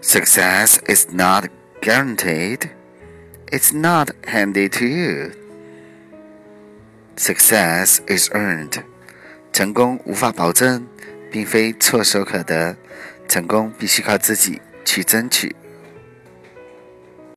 Success is not guaranteed. It's not handed to you. Success is earned. 成功无法保证，并非唾手可得。成功必须靠自己去争取。